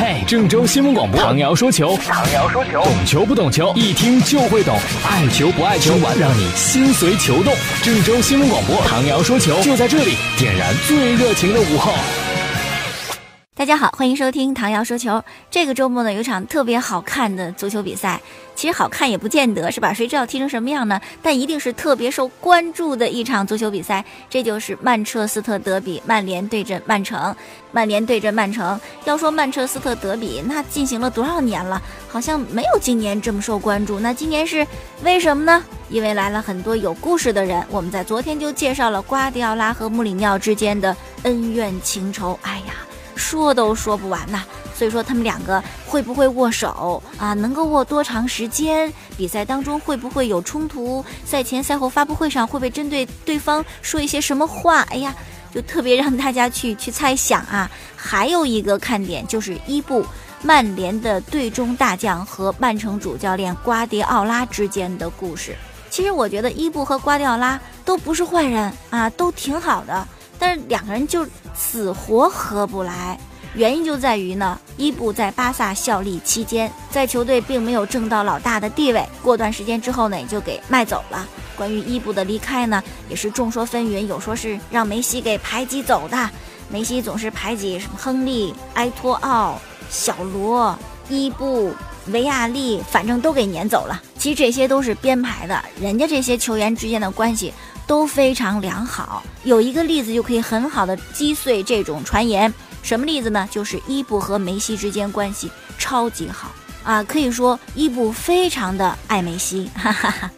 嘿，郑州新闻广播，唐瑶说球，唐瑶说球，懂球不懂球，一听就会懂，爱球不爱球，让你心随球动。郑州新闻广播，唐瑶说球，就在这里，点燃最热情的午后。大家好，欢迎收听唐瑶说球。这个周末呢，有场特别好看的足球比赛。其实好看也不见得是吧？谁知道踢成什么样呢？但一定是特别受关注的一场足球比赛。这就是曼彻斯特德比，曼联对阵曼城。曼联对阵曼城。要说曼彻斯特德比，那进行了多少年了？好像没有今年这么受关注。那今年是为什么呢？因为来了很多有故事的人。我们在昨天就介绍了瓜迪奥拉和穆里尼奥之间的恩怨情仇。哎呀。说都说不完呐，所以说他们两个会不会握手啊？能够握多长时间？比赛当中会不会有冲突？赛前赛后发布会上会不会针对对方说一些什么话？哎呀，就特别让大家去去猜想啊。还有一个看点就是伊布，曼联的队中大将和曼城主教练瓜迪奥拉之间的故事。其实我觉得伊布和瓜迪奥拉都不是坏人啊，都挺好的。但是两个人就死活合不来，原因就在于呢，伊布在巴萨效力期间，在球队并没有挣到老大的地位，过段时间之后呢，也就给卖走了。关于伊布的离开呢，也是众说纷纭，有说是让梅西给排挤走的，梅西总是排挤什么亨利、埃托奥、小罗、伊布、维亚利，反正都给撵走了。其实这些都是编排的，人家这些球员之间的关系。都非常良好，有一个例子就可以很好的击碎这种传言。什么例子呢？就是伊布和梅西之间关系超级好啊，可以说伊布非常的爱梅西。哈哈哈。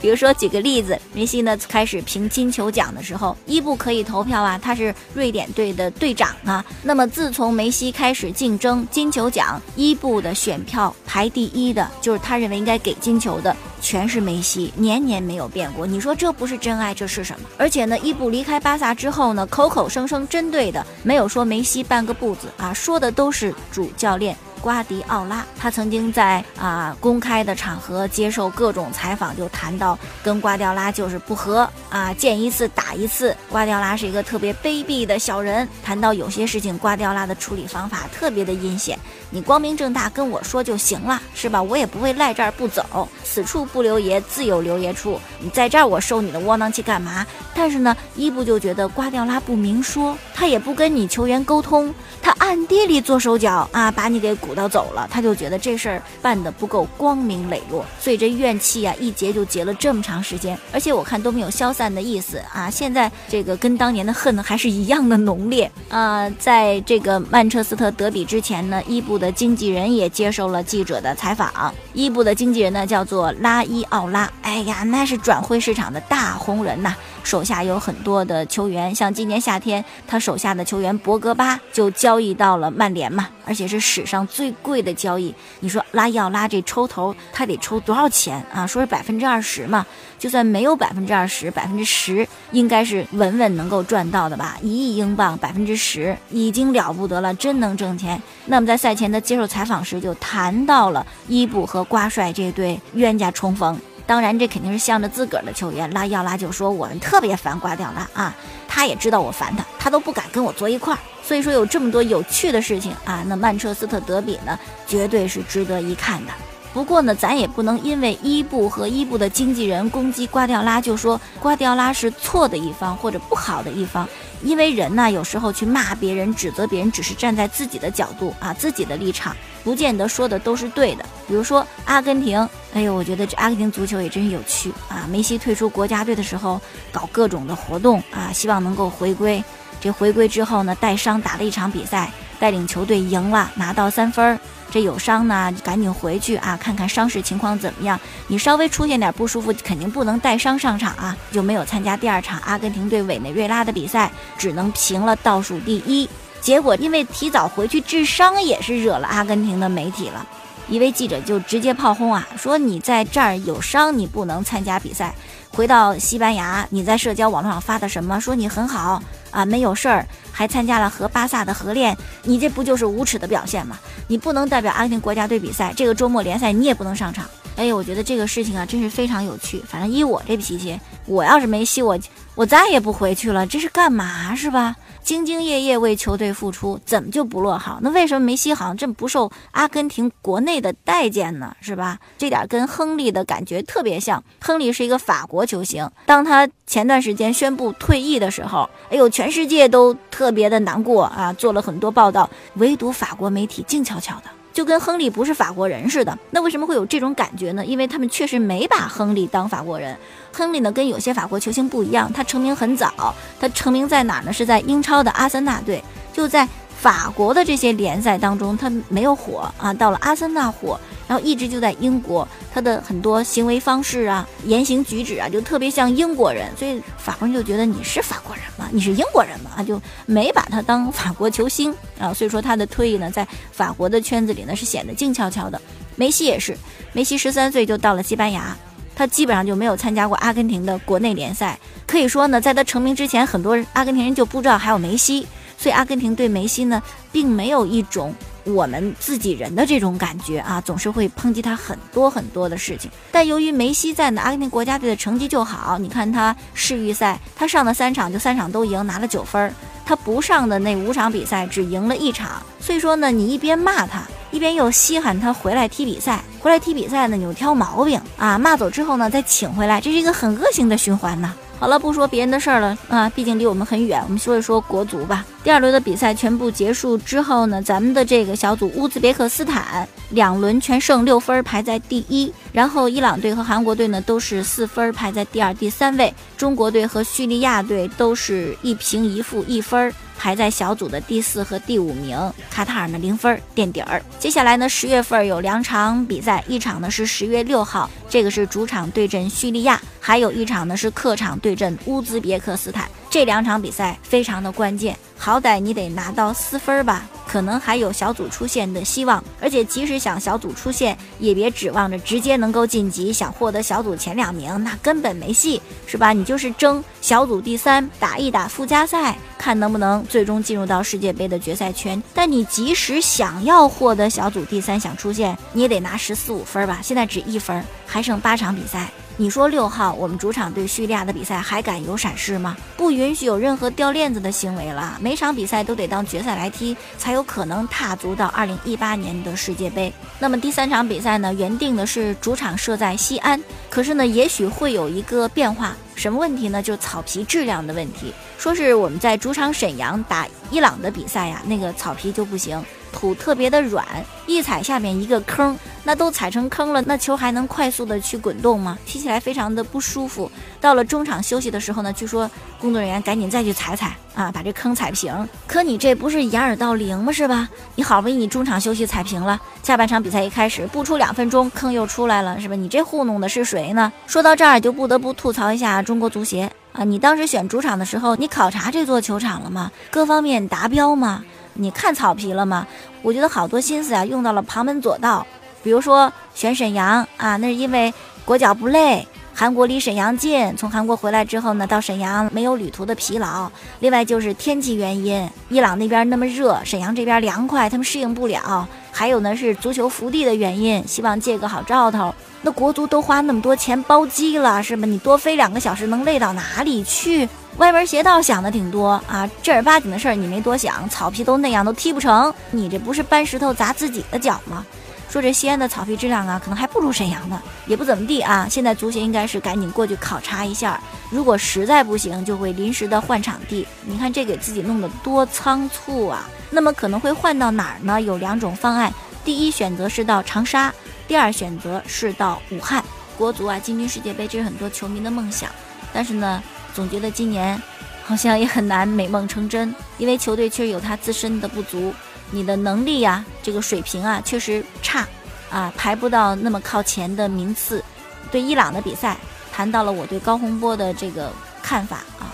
比如说，举个例子，梅西呢开始评金球奖的时候，伊布可以投票啊，他是瑞典队的队长啊。那么自从梅西开始竞争金球奖，伊布的选票排第一的，就是他认为应该给金球的，全是梅西，年年没有变过。你说这不是真爱，这是什么？而且呢，伊布离开巴萨之后呢，口口声声针对的没有说梅西半个不字啊，说的都是主教练。瓜迪奥拉，他曾经在啊公开的场合接受各种采访，就谈到跟瓜迪奥拉就是不和啊，见一次打一次。瓜迪奥拉是一个特别卑鄙的小人。谈到有些事情，瓜迪奥拉的处理方法特别的阴险。你光明正大跟我说就行了，是吧？我也不会赖这儿不走。此处不留爷，自有留爷处。你在这儿，我收你的窝囊气干嘛？但是呢，伊布就觉得瓜迪奥拉不明说，他也不跟你球员沟通。他暗地里做手脚啊，把你给鼓捣走了，他就觉得这事儿办得不够光明磊落，所以这怨气啊一结就结了这么长时间，而且我看都没有消散的意思啊。现在这个跟当年的恨还是一样的浓烈啊。在这个曼彻斯特德比之前呢，伊布的经纪人也接受了记者的采访。伊布的经纪人呢叫做拉伊奥拉，哎呀，那是转会市场的大红人呐。手下有很多的球员，像今年夏天他手下的球员博格巴就交易到了曼联嘛，而且是史上最贵的交易。你说拉要拉这抽头，他得抽多少钱啊？说是百分之二十嘛，就算没有百分之二十，百分之十应该是稳稳能够赚到的吧？一亿英镑，百分之十已经了不得了，真能挣钱。那么在赛前的接受采访时就谈到了伊布和瓜帅这对冤家重逢。当然，这肯定是向着自个儿的球员。拉要拉就说：“我们特别烦瓜迪奥拉啊，他也知道我烦他，他都不敢跟我坐一块儿。所以说有这么多有趣的事情啊，那曼彻斯特德比呢，绝对是值得一看的。不过呢，咱也不能因为伊布和伊布的经纪人攻击瓜迪奥拉，就说瓜迪奥拉是错的一方或者不好的一方。因为人呢，有时候去骂别人、指责别人，只是站在自己的角度啊，自己的立场。”不见得说的都是对的，比如说阿根廷，哎呦，我觉得这阿根廷足球也真是有趣啊！梅西退出国家队的时候，搞各种的活动啊，希望能够回归。这回归之后呢，带伤打了一场比赛，带领球队赢了，拿到三分儿。这有伤呢，赶紧回去啊，看看伤势情况怎么样。你稍微出现点不舒服，肯定不能带伤上场啊，就没有参加第二场阿根廷对委内瑞拉的比赛，只能平了倒数第一。结果因为提早回去治伤，也是惹了阿根廷的媒体了。一位记者就直接炮轰啊，说你在这儿有伤，你不能参加比赛。回到西班牙，你在社交网络上发的什么？说你很好啊，没有事儿，还参加了和巴萨的合练。你这不就是无耻的表现吗？你不能代表阿根廷国家队比赛，这个周末联赛你也不能上场。哎，我觉得这个事情啊，真是非常有趣。反正依我这脾气，我要是梅西，我我再也不回去了，这是干嘛是吧？兢兢业业为球队付出，怎么就不落好？那为什么梅西好像这么不受阿根廷国内的待见呢？是吧？这点跟亨利的感觉特别像。亨利是一个法国球星，当他前段时间宣布退役的时候，哎呦，全世界都特别的难过啊，做了很多报道，唯独法国媒体静悄悄的。就跟亨利不是法国人似的，那为什么会有这种感觉呢？因为他们确实没把亨利当法国人。亨利呢，跟有些法国球星不一样，他成名很早，他成名在哪儿呢？是在英超的阿森纳队，就在。法国的这些联赛当中，他没有火啊，到了阿森纳火，然后一直就在英国，他的很多行为方式啊、言行举止啊，就特别像英国人，所以法国人就觉得你是法国人吗？你是英国人吗？就没把他当法国球星啊，所以说他的退役呢，在法国的圈子里呢是显得静悄悄的。梅西也是，梅西十三岁就到了西班牙，他基本上就没有参加过阿根廷的国内联赛，可以说呢，在他成名之前，很多阿根廷人就不知道还有梅西。所以阿根廷对梅西呢，并没有一种我们自己人的这种感觉啊，总是会抨击他很多很多的事情。但由于梅西在呢阿根廷国家队的成绩就好，你看他世预赛，他上的三场就三场都赢，拿了九分儿；他不上的那五场比赛只赢了一场。所以说呢，你一边骂他，一边又稀罕他回来踢比赛，回来踢比赛呢你又挑毛病啊，骂走之后呢再请回来，这是一个很恶性的循环呢。好了，不说别人的事儿了啊，毕竟离我们很远。我们说一说国足吧。第二轮的比赛全部结束之后呢，咱们的这个小组乌兹别克斯坦两轮全胜六分，排在第一。然后伊朗队和韩国队呢都是四分，排在第二、第三位。中国队和叙利亚队都是一平一负一分。排在小组的第四和第五名，卡塔尔呢零分垫底儿。接下来呢，十月份有两场比赛，一场呢是十月六号，这个是主场对阵叙利亚，还有一场呢是客场对阵乌兹别克斯坦。这两场比赛非常的关键，好歹你得拿到四分吧，可能还有小组出线的希望。而且即使想小组出线，也别指望着直接能够晋级，想获得小组前两名，那根本没戏，是吧？你就是争小组第三，打一打附加赛，看能不能最终进入到世界杯的决赛圈。但你即使想要获得小组第三，想出线，你也得拿十四五分吧？现在只一分，还剩八场比赛。你说六号我们主场对叙利亚的比赛还敢有闪失吗？不允许有任何掉链子的行为了。每场比赛都得当决赛来踢，才有有可能踏足到二零一八年的世界杯。那么第三场比赛呢？原定的是主场设在西安，可是呢，也许会有一个变化。什么问题呢？就是草皮质量的问题。说是我们在主场沈阳打伊朗的比赛呀，那个草皮就不行。土特别的软，一踩下面一个坑，那都踩成坑了，那球还能快速的去滚动吗？踢起来非常的不舒服。到了中场休息的时候呢，据说工作人员赶紧再去踩踩啊，把这坑踩平。可你这不是掩耳盗铃吗？是吧？你好不容易你中场休息踩平了，下半场比赛一开始不出两分钟，坑又出来了，是吧？你这糊弄的是谁呢？说到这儿就不得不吐槽一下中国足协啊，你当时选主场的时候，你考察这座球场了吗？各方面达标吗？你看草皮了吗？我觉得好多心思啊用到了旁门左道，比如说选沈阳啊，那是因为裹脚不累，韩国离沈阳近，从韩国回来之后呢，到沈阳没有旅途的疲劳。另外就是天气原因，伊朗那边那么热，沈阳这边凉快，他们适应不了。还有呢是足球福地的原因，希望借个好兆头。那国足都花那么多钱包机了，是吧？你多飞两个小时能累到哪里去？歪门邪道想的挺多啊，正儿八经的事儿你没多想，草皮都那样都踢不成，你这不是搬石头砸自己的脚吗？说这西安的草皮质量啊，可能还不如沈阳呢，也不怎么地啊。现在足协应该是赶紧过去考察一下，如果实在不行，就会临时的换场地。你看这给自己弄得多仓促啊！那么可能会换到哪儿呢？有两种方案，第一选择是到长沙，第二选择是到武汉。国足啊，进军世界杯这是很多球迷的梦想，但是呢。总觉得今年好像也很难美梦成真，因为球队确实有他自身的不足，你的能力呀，这个水平啊确实差，啊排不到那么靠前的名次。对伊朗的比赛，谈到了我对高洪波的这个看法啊，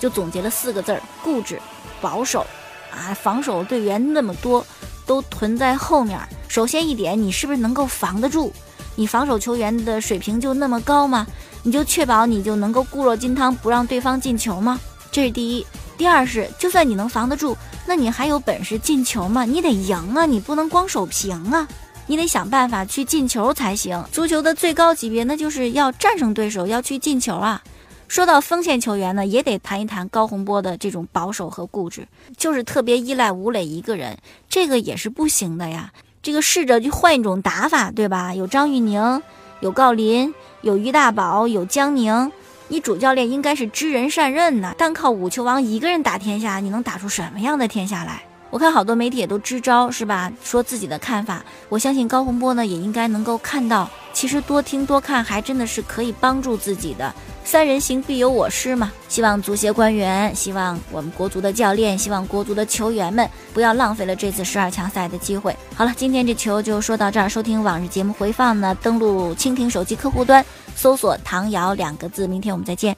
就总结了四个字儿：固执、保守。啊，防守队员那么多，都囤在后面。首先一点，你是不是能够防得住？你防守球员的水平就那么高吗？你就确保你就能够固若金汤，不让对方进球吗？这是第一。第二是，就算你能防得住，那你还有本事进球吗？你得赢啊，你不能光守平啊，你得想办法去进球才行。足球的最高级别，那就是要战胜对手，要去进球啊。说到锋线球员呢，也得谈一谈高洪波的这种保守和固执，就是特别依赖吴磊一个人，这个也是不行的呀。这个试着去换一种打法，对吧？有张玉宁，有郜林，有于大宝，有江宁，你主教练应该是知人善任呐。单靠五球王一个人打天下，你能打出什么样的天下来？我看好多媒体也都支招，是吧？说自己的看法。我相信高洪波呢，也应该能够看到，其实多听多看还真的是可以帮助自己的。三人行必有我师嘛。希望足协官员，希望我们国足的教练，希望国足的球员们不要浪费了这次十二强赛的机会。好了，今天这球就说到这儿。收听往日节目回放呢，登录蜻蜓手机客户端，搜索“唐瑶”两个字。明天我们再见。